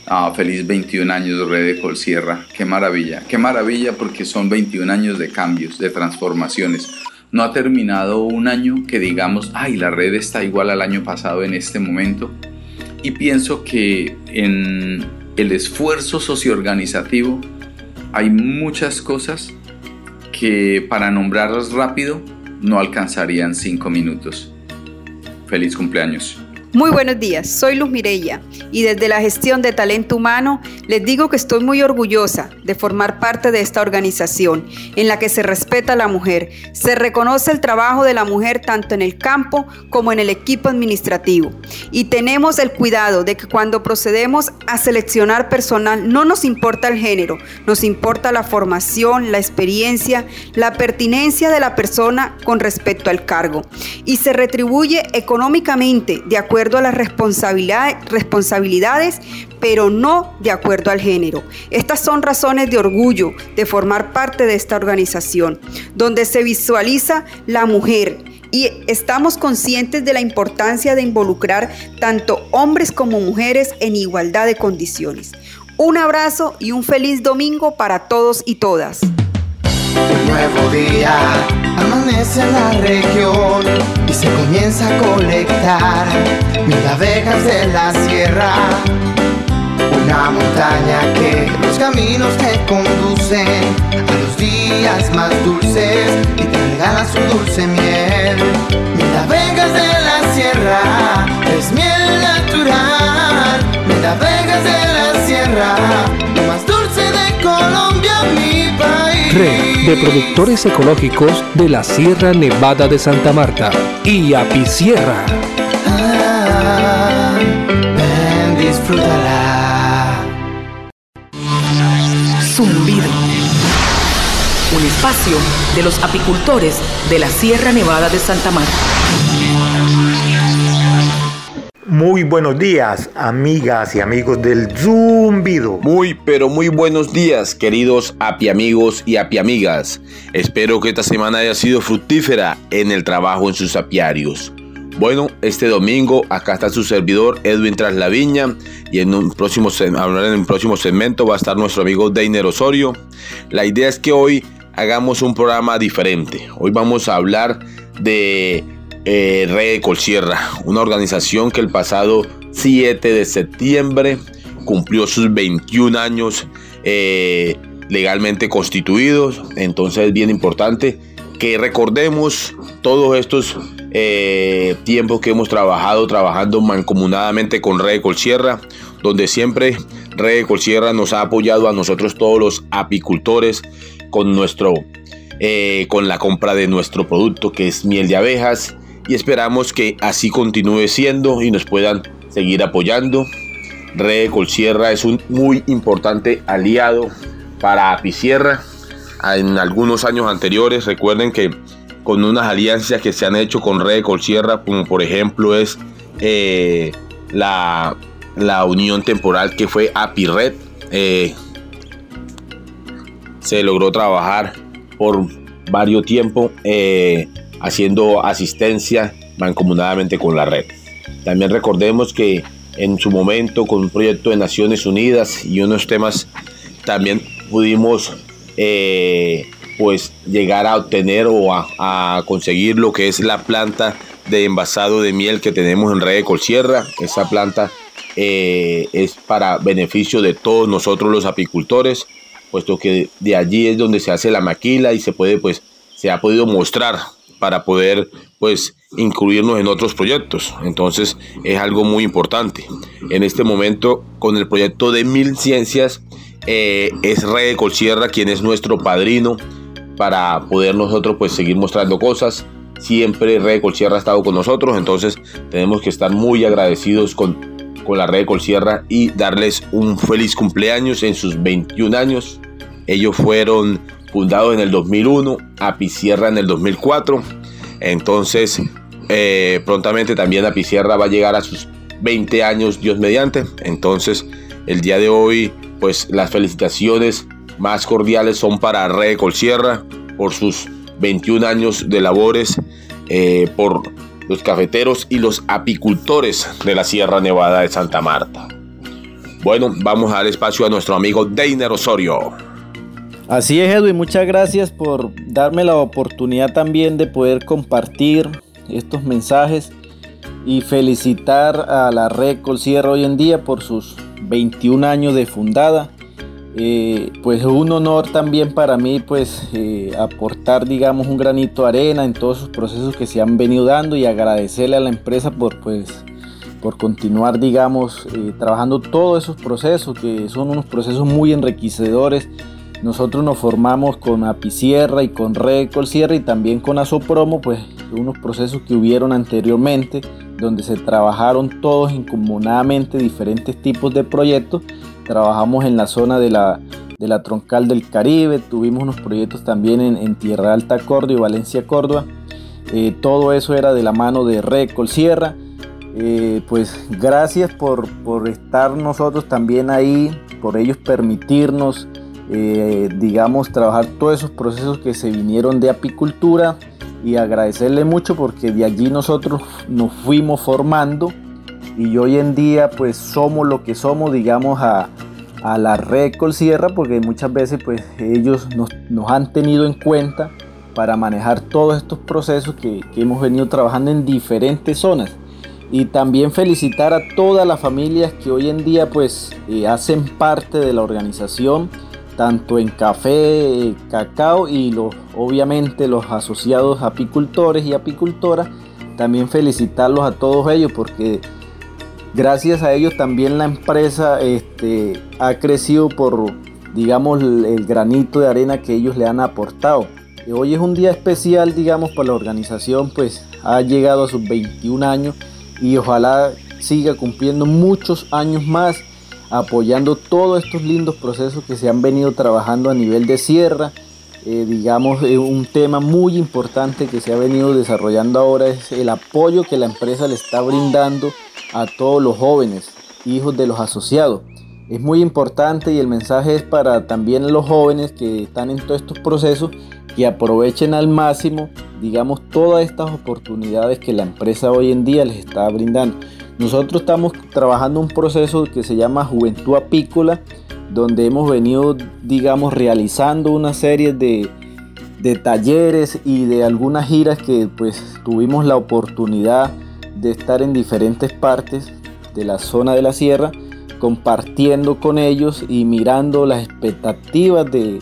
Ah, feliz 21 años Red de Colsierra, qué maravilla, qué maravilla porque son 21 años de cambios, de transformaciones. No ha terminado un año que digamos, ay, la red está igual al año pasado en este momento. Y pienso que en el esfuerzo socioorganizativo hay muchas cosas que para nombrarlas rápido no alcanzarían cinco minutos. Feliz cumpleaños. Muy buenos días, soy Luz Mireya y desde la gestión de talento humano les digo que estoy muy orgullosa de formar parte de esta organización en la que se respeta a la mujer, se reconoce el trabajo de la mujer tanto en el campo como en el equipo administrativo. Y tenemos el cuidado de que cuando procedemos a seleccionar personal no nos importa el género, nos importa la formación, la experiencia, la pertinencia de la persona con respecto al cargo. Y se retribuye económicamente de acuerdo a las responsabilidades, pero no de acuerdo al género. Estas son razones de orgullo de formar parte de esta organización, donde se visualiza la mujer y estamos conscientes de la importancia de involucrar tanto hombres como mujeres en igualdad de condiciones. Un abrazo y un feliz domingo para todos y todas. Nuevo día amanece en la región y se comienza a colectar mil abejas de la sierra. Una montaña que los caminos que conducen a los días más dulces y te regala su dulce miel. Mil abejas de la sierra es miel natural. Mil abejas de la sierra, lo más dulce Red de Productores Ecológicos de la Sierra Nevada de Santa Marta y Apisierra. Ven, disfrútala. Zumbido. Un espacio de los apicultores de la Sierra Nevada de Santa Marta. Muy buenos días, amigas y amigos del Zumbido. Muy, pero muy buenos días, queridos api amigos y api amigas. Espero que esta semana haya sido fructífera en el trabajo en sus apiarios. Bueno, este domingo acá está su servidor Edwin Traslaviña y en un próximo en un próximo segmento va a estar nuestro amigo Deiner Osorio. La idea es que hoy hagamos un programa diferente. Hoy vamos a hablar de eh, Red Colsierra, una organización que el pasado 7 de septiembre cumplió sus 21 años eh, legalmente constituidos. Entonces es bien importante que recordemos todos estos eh, tiempos que hemos trabajado, trabajando mancomunadamente con Red Colsierra, donde siempre Red Colsierra nos ha apoyado a nosotros todos los apicultores con nuestro eh, con la compra de nuestro producto que es miel de abejas y esperamos que así continúe siendo y nos puedan seguir apoyando. Red Colsierra es un muy importante aliado para Apisierra. En algunos años anteriores, recuerden que con unas alianzas que se han hecho con Red Colsierra, como por ejemplo es eh, la, la, unión temporal que fue APIRED, eh, se logró trabajar por varios tiempos eh, haciendo asistencia mancomunadamente con la red. También recordemos que en su momento con un proyecto de Naciones Unidas y unos temas también pudimos eh, pues llegar a obtener o a, conseguir lo que es la planta de envasado de miel que tenemos en Red de Colsierra. Esa planta eh, es para beneficio de todos nosotros los apicultores, puesto que de allí es donde se hace la maquila y se puede pues se ha podido mostrar para poder pues incluirnos en otros proyectos. Entonces es algo muy importante. En este momento con el proyecto de Mil Ciencias eh, es de Colsierra quien es nuestro padrino para poder nosotros pues seguir mostrando cosas. Siempre de Colsierra ha estado con nosotros, entonces tenemos que estar muy agradecidos con, con la Red Colsierra y darles un feliz cumpleaños en sus 21 años. Ellos fueron fundados en el 2001, Apicierra en el 2004. Entonces, eh, prontamente también Apicierra va a llegar a sus 20 años, Dios mediante. Entonces, el día de hoy, pues las felicitaciones más cordiales son para Red Colsierra por sus 21 años de labores, eh, por los cafeteros y los apicultores de la Sierra Nevada de Santa Marta. Bueno, vamos a dar espacio a nuestro amigo Deiner Osorio. Así es, Edwin, muchas gracias por darme la oportunidad también de poder compartir estos mensajes y felicitar a la Red Colsierra hoy en día por sus 21 años de fundada. Eh, pues es un honor también para mí pues eh, aportar digamos un granito de arena en todos esos procesos que se han venido dando y agradecerle a la empresa por pues por continuar digamos eh, trabajando todos esos procesos que son unos procesos muy enriquecedores nosotros nos formamos con Apicierra y con Red Colsierra y también con Asopromo, pues unos procesos que hubieron anteriormente, donde se trabajaron todos incomunadamente diferentes tipos de proyectos. Trabajamos en la zona de la, de la troncal del Caribe, tuvimos unos proyectos también en, Tierra Alta Córdoba y Valencia Córdoba. Eh, todo eso era de la mano de Red Colsierra. Eh, pues gracias por, por estar nosotros también ahí, por ellos permitirnos eh, digamos, trabajar todos esos procesos que se vinieron de apicultura y agradecerle mucho porque de allí nosotros nos fuimos formando y hoy en día pues somos lo que somos, digamos, a, a la red Colsierra porque muchas veces pues ellos nos, nos han tenido en cuenta para manejar todos estos procesos que, hemos venido trabajando en diferentes zonas. Y también felicitar a todas las familias que hoy en día pues eh, hacen parte de la organización tanto en café, cacao y los, obviamente los asociados apicultores y apicultoras también felicitarlos a todos ellos porque gracias a ellos también la empresa este, ha crecido por, digamos, el, granito de arena que ellos le han aportado. Hoy es un día especial, digamos, para la organización, pues ha llegado a sus 21 años y ojalá siga cumpliendo muchos años más apoyando todos estos lindos procesos que se han venido trabajando a nivel de sierra. Eh, digamos, un tema muy importante que se ha venido desarrollando ahora es el apoyo que la empresa le está brindando a todos los jóvenes, hijos de los asociados. Es muy importante y el mensaje es para también los jóvenes que están en todos estos procesos que aprovechen al máximo, digamos, todas estas oportunidades que la empresa hoy en día les está brindando. Nosotros estamos trabajando un proceso que se llama Juventud Apícola, donde hemos venido, digamos, realizando una serie de, de talleres y de algunas giras que pues tuvimos la oportunidad de estar en diferentes partes de la zona de la sierra, compartiendo con ellos y mirando las expectativas de,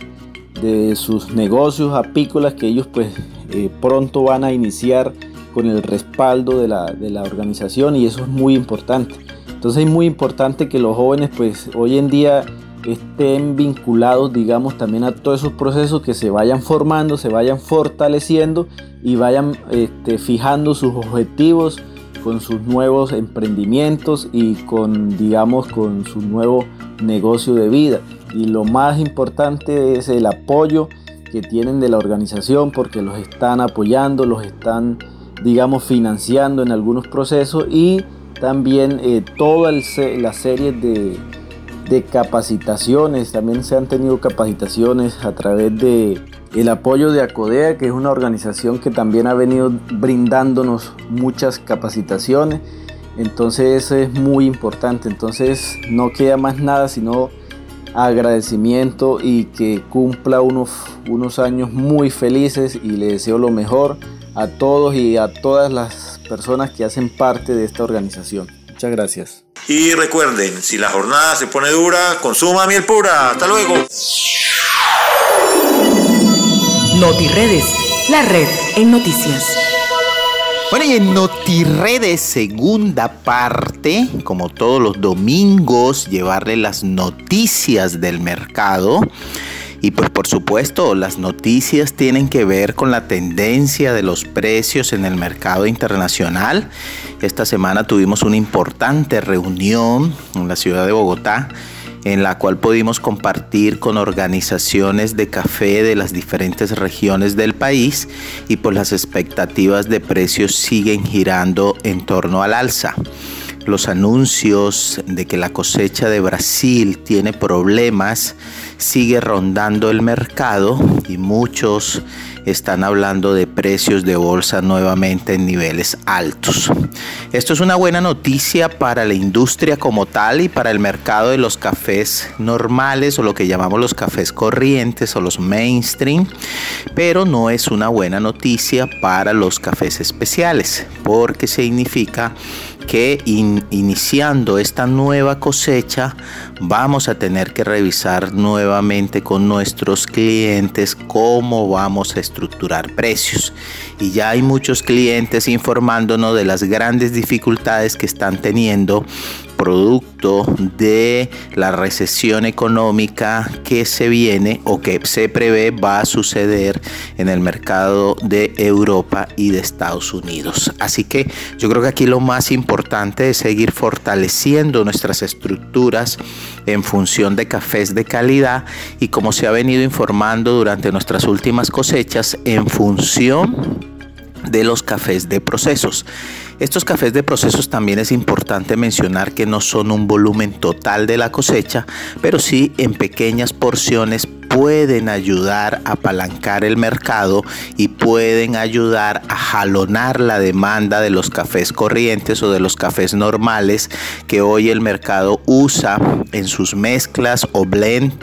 sus negocios apícolas que ellos pues eh, pronto van a iniciar con el respaldo de la, de la organización y eso es muy importante. Entonces es muy importante que los jóvenes pues hoy en día estén vinculados digamos también a todos esos procesos que se vayan formando, se vayan fortaleciendo y vayan este, fijando sus objetivos con sus nuevos emprendimientos y con, digamos, con su nuevo negocio de vida. Y lo más importante es el apoyo que tienen de la organización porque los están apoyando, los están, digamos, financiando en algunos procesos y también eh, toda la serie de, de capacitaciones, también se han tenido capacitaciones a través de el apoyo de ACODEA, que es una organización que también ha venido brindándonos muchas capacitaciones. Entonces eso es muy importante. Entonces no queda más nada sino agradecimiento y que cumpla unos, unos años muy felices y le deseo lo mejor a todos y a todas las personas que hacen parte de esta organización. Muchas gracias. Y recuerden, si la jornada se pone dura, consuma miel pura. Hasta luego. NotiRedes, la red en noticias. Bueno, y en NotiRedes, segunda parte, como todos los domingos, llevarle las noticias del mercado. Y pues por supuesto, las noticias tienen que ver con la tendencia de los precios en el mercado internacional. Esta semana tuvimos una importante reunión en la ciudad de Bogotá en la cual pudimos compartir con organizaciones de café de las diferentes regiones del país y pues las expectativas de precios siguen girando en torno al alza. Los anuncios de que la cosecha de Brasil tiene problemas sigue rondando el mercado y muchos están hablando de precios de bolsa nuevamente en niveles altos. Esto es una buena noticia para la industria como tal y para el mercado de los cafés normales o lo que llamamos los cafés corrientes o los mainstream, pero no es una buena noticia para los cafés especiales porque significa que iniciando esta nueva cosecha vamos a tener que revisar nuevamente con nuestros clientes cómo vamos a estructurar precios. Y ya hay muchos clientes informándonos de las grandes dificultades que están teniendo producto de la recesión económica que se viene o que se prevé va a suceder en el mercado de Europa y de Estados Unidos. Así que yo creo que aquí lo más importante es seguir fortaleciendo nuestras estructuras en función de cafés de calidad y como se ha venido informando durante nuestras últimas cosechas en función de los cafés de procesos. Estos cafés de procesos también es importante mencionar que no son un volumen total de la cosecha, pero sí en pequeñas porciones pueden ayudar a apalancar el mercado y pueden ayudar a jalonar la demanda de los cafés corrientes o de los cafés normales que hoy el mercado usa en sus mezclas o blend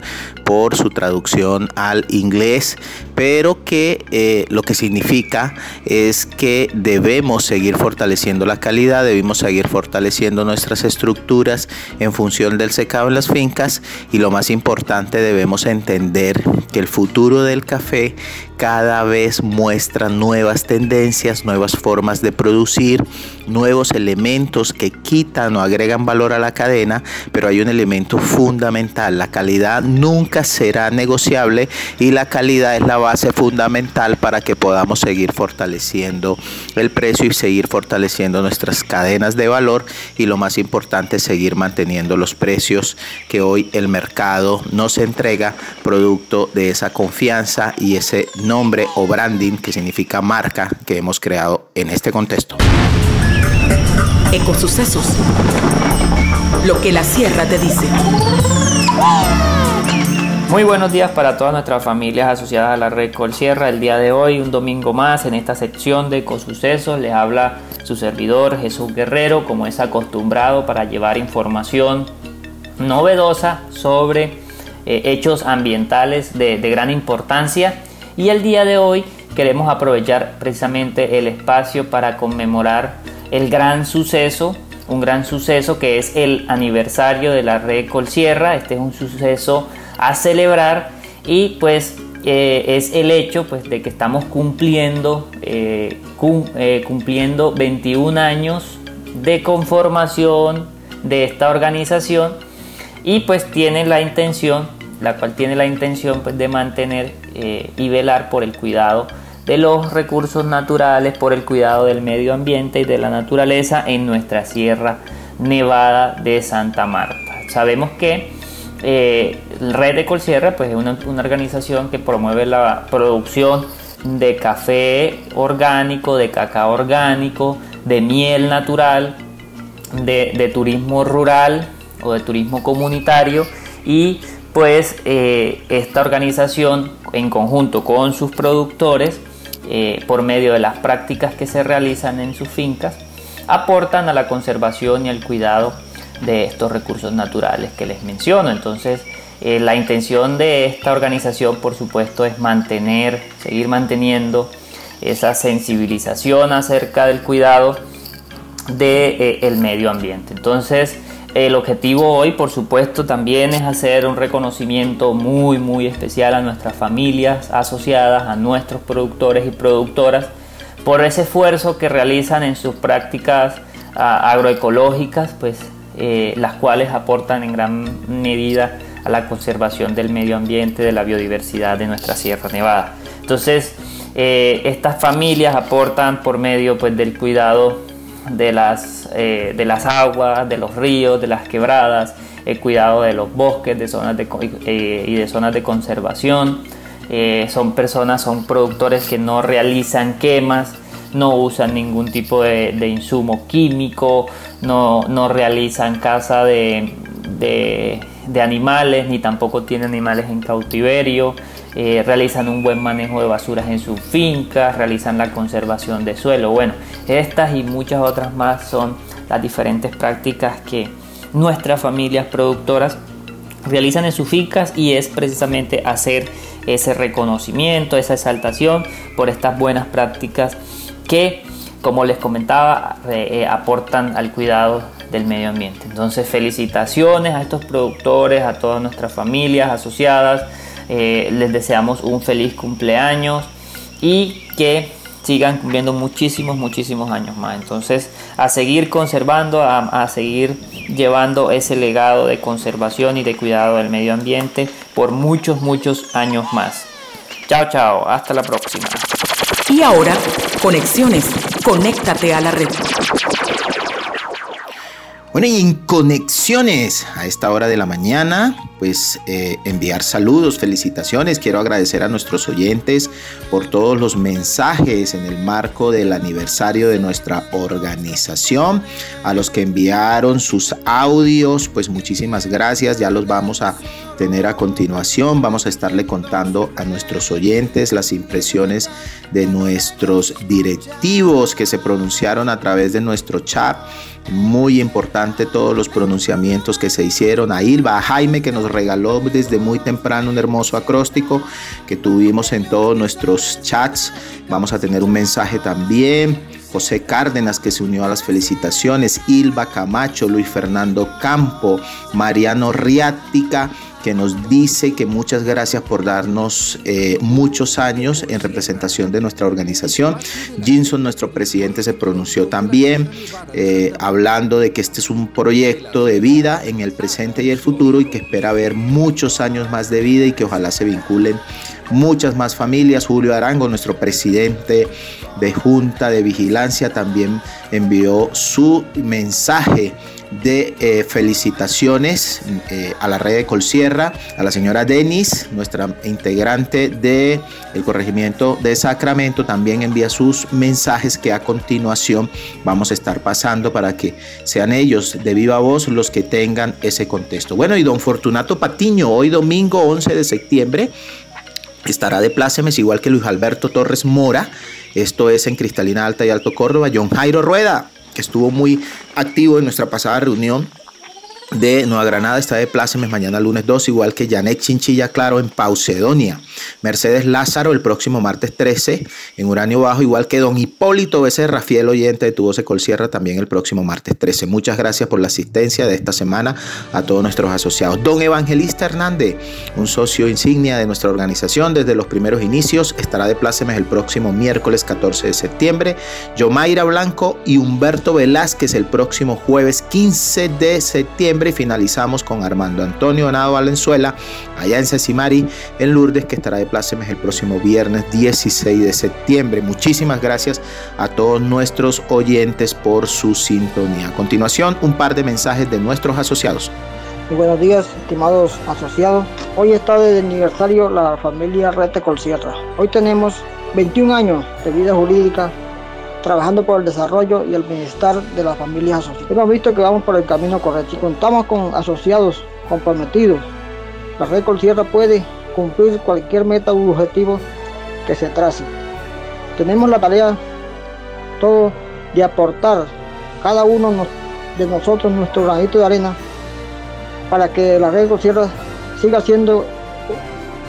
por su traducción al inglés, pero que eh, lo que significa es que debemos seguir fortaleciendo la calidad, debemos seguir fortaleciendo nuestras estructuras en función del secado en las fincas y lo más importante debemos que el futuro del café cada vez muestra nuevas tendencias, nuevas formas de producir, nuevos elementos que quitan o agregan valor a la cadena, pero hay un elemento fundamental, la calidad nunca será negociable y la calidad es la base fundamental para que podamos seguir fortaleciendo el precio y seguir fortaleciendo nuestras cadenas de valor y lo más importante seguir manteniendo los precios que hoy el mercado nos entrega producto de esa confianza y ese nombre o branding que significa marca que hemos creado en este contexto. Ecosucesos. Lo que la sierra te dice. Muy buenos días para todas nuestras familias asociadas a la red Colsierra. El día de hoy, un domingo más, en esta sección de Ecosucesos, les habla su servidor Jesús Guerrero, como es acostumbrado, para llevar información novedosa sobre eh, hechos ambientales de, de gran importancia. Y el día de hoy queremos aprovechar precisamente el espacio para conmemorar el gran suceso un gran suceso que es el aniversario de la red Colsierra. Este es un suceso a celebrar y pues eh, es el hecho pues, de que estamos cumpliendo, eh, eh, cumpliendo 21 años de conformación de esta organización y pues tiene la intención, la cual tiene la intención pues, de mantener y velar por el cuidado de los recursos naturales, por el cuidado del medio ambiente y de la naturaleza en nuestra Sierra Nevada de Santa Marta. Sabemos que eh, Red de Colsierra pues, es una, organización que promueve la producción de café orgánico, de cacao orgánico, de miel natural, de, turismo rural o de turismo comunitario y pues esta organización en conjunto con sus productores eh, por medio de las prácticas que se realizan en sus fincas aportan a la conservación y al cuidado de estos recursos naturales que les menciono. Entonces, eh, la intención de esta organización, por supuesto, es mantener, seguir manteniendo esa sensibilización acerca del cuidado del de, eh, medio ambiente. Entonces, el objetivo hoy, por supuesto, también es hacer un reconocimiento muy, muy especial a nuestras familias asociadas, a nuestros productores y productoras, por ese esfuerzo que realizan en sus prácticas agroecológicas, pues eh, las cuales aportan en gran medida a la conservación del medio ambiente, de la biodiversidad de nuestra Sierra Nevada. Entonces, eh, estas familias aportan por medio pues, del cuidado de las, eh, de las aguas, de los ríos, de las quebradas, el cuidado de los bosques de zonas de, y de zonas de conservación. son personas, son productores que no realizan quemas, no usan ningún tipo de, insumo químico, no, realizan caza de, animales, ni tampoco tienen animales en cautiverio, eh, realizan un buen manejo de basuras en sus fincas, realizan la conservación de suelo. Bueno, estas y muchas otras más son las diferentes prácticas que nuestras familias productoras realizan en sus fincas y es precisamente hacer ese reconocimiento, esa exaltación por estas buenas prácticas que, como les comentaba, eh, aportan al cuidado del medio ambiente. Entonces, felicitaciones a estos productores, a todas nuestras familias asociadas. Eh, les deseamos un feliz cumpleaños y que sigan cumpliendo muchísimos, muchísimos años más. Entonces, a seguir conservando, a, a, seguir llevando ese legado de conservación y de cuidado del medio ambiente por muchos, muchos años más. Chao, chao. Hasta la próxima. Y ahora, conexiones. Conéctate a la red. Bueno, y en conexión ocasiones a esta hora de la mañana, pues eh, enviar saludos, felicitaciones. Quiero agradecer a nuestros oyentes por todos los mensajes en el marco del aniversario de nuestra organización, a los que enviaron sus audios, pues muchísimas gracias, ya los vamos a tener a continuación. Vamos a estarle contando a nuestros oyentes las impresiones de nuestros directivos que se pronunciaron a través de nuestro chat muy importante todos los pronunciamientos que se hicieron. A Ilva, a Jaime que nos regaló desde muy temprano un hermoso acróstico que tuvimos en todos nuestros chats. Vamos a tener un mensaje también. José Cárdenas que se unió a las felicitaciones, Ilva Camacho, Luis Fernando Campo, Mariano Riática que nos dice que muchas gracias por darnos eh, muchos años en representación de nuestra organización. Jinson, nuestro presidente, se pronunció también eh, hablando de que este es un proyecto de vida en el presente y el futuro y que espera ver muchos años más de vida y que ojalá se vinculen muchas más familias. Julio Arango, nuestro presidente de Junta de Vigilancia, también envió su mensaje de eh, felicitaciones eh, a la red de Colsierra, a la señora Denis, nuestra integrante del el corregimiento de Sacramento, también envía sus mensajes que a continuación vamos a estar pasando para que sean ellos de viva voz los que tengan ese contexto. Bueno, y don Fortunato Patiño, hoy domingo 11 de septiembre, estará de plácemes igual que Luis Alberto Torres Mora. Esto es en Cristalina Alta y Alto Córdoba. John Jairo Rueda, que estuvo muy activo en nuestra pasada reunión de Nueva Granada está de plácemes mañana lunes 2, igual que Janet Chinchilla Claro en Paucedonia. Mercedes Lázaro el próximo martes 13 en Uranio Bajo, igual que don Hipólito Becerra, fiel oyente de Tu Voz Colsierra, también el próximo martes 13. Muchas gracias por la asistencia de esta semana a todos nuestros asociados. Don Evangelista Hernández, un socio insignia de nuestra organización desde los primeros inicios, estará de plácemes el próximo miércoles 14 de septiembre. Yomaira Blanco y Humberto Velázquez el próximo jueves 15 de septiembre. Y finalizamos con Armando Antonio Nado Valenzuela, allá en Cecimari, en Lourdes, que estará de plácemes el próximo viernes 16 de septiembre. Muchísimas gracias a todos nuestros oyentes por su sintonía. A continuación, un par de mensajes de nuestros asociados. buenos días, estimados asociados. Hoy está de aniversario la familia Rete Colsierra. Hoy tenemos 21 años de vida jurídica trabajando por el desarrollo y el bienestar de las familias asociadas. Hemos visto que vamos por el camino correcto y contamos con asociados comprometidos. La Red Colsierra puede cumplir cualquier meta u objetivo que se trace. Tenemos la tarea todo de aportar cada uno de nosotros nuestro granito de arena para que la red Sierra siga siendo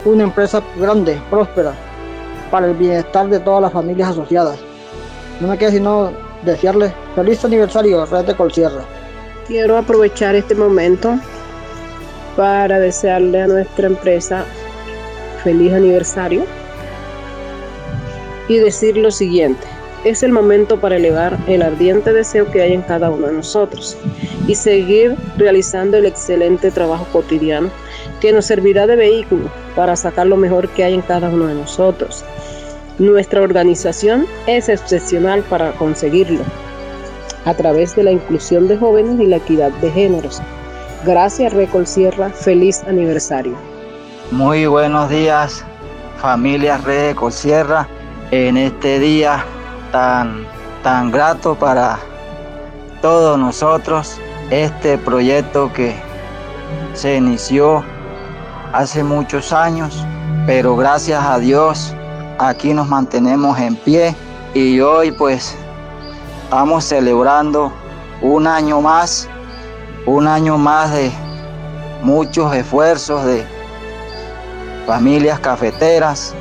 una empresa grande, próspera, para el bienestar de todas las familias asociadas. No me queda sino desearles feliz aniversario, Red de. Quiero aprovechar este momento para desearle a nuestra empresa feliz aniversario y decir lo siguiente. Es el momento para elevar el ardiente deseo que hay en cada uno de nosotros y seguir realizando el excelente trabajo cotidiano que nos servirá de vehículo para sacar lo mejor que hay en cada uno de nosotros. Nuestra organización es excepcional para conseguirlo a través de la inclusión de jóvenes y la equidad de géneros. Gracias Recol Sierra, feliz aniversario. Muy buenos días, familia Red Sierra, en este día tan, tan grato para todos nosotros, este proyecto que se inició hace muchos años, pero gracias a Dios aquí nos mantenemos en pie y hoy pues estamos celebrando un año más, un año más de muchos esfuerzos de familias cafeteras.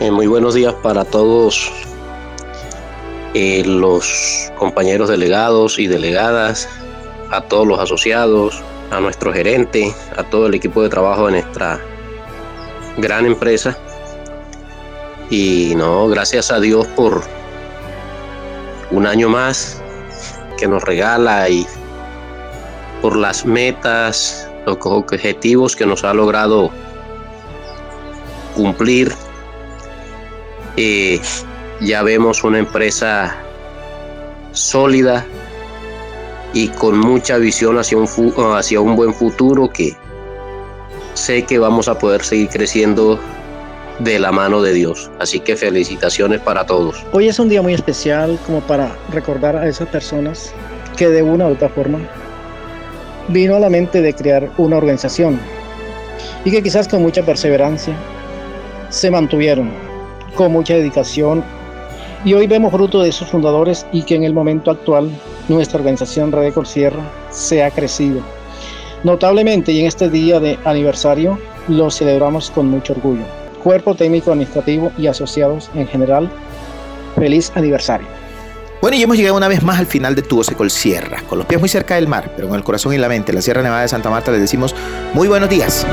Eh, muy buenos días para todos eh, los compañeros delegados y delegadas, a todos los asociados, a nuestro gerente, a todo el equipo de trabajo de nuestra gran empresa. Y no, gracias a Dios por un año más que nos regala y por las metas, los objetivos que nos ha logrado cumplir. ya vemos una empresa sólida, y con mucha visión hacia un, hacia un buen futuro que sé que vamos a poder seguir creciendo de la mano de Dios. Así que felicitaciones para todos. Hoy es un día muy especial como para recordar a esas personas que de una u otra forma vino a la mente de crear una organización y que quizás con mucha perseverancia se mantuvieron con mucha dedicación y hoy vemos fruto de sus fundadores y que en el momento actual nuestra organización Red Sierra se ha crecido notablemente y en este día de aniversario lo celebramos con mucho orgullo. Cuerpo técnico administrativo y asociados en general, feliz aniversario. Bueno, y hemos llegado una vez más al final de Tu Voz Sierra, con los pies muy cerca del mar, pero con el corazón y la mente, la Sierra Nevada de Santa Marta les decimos muy buenos días.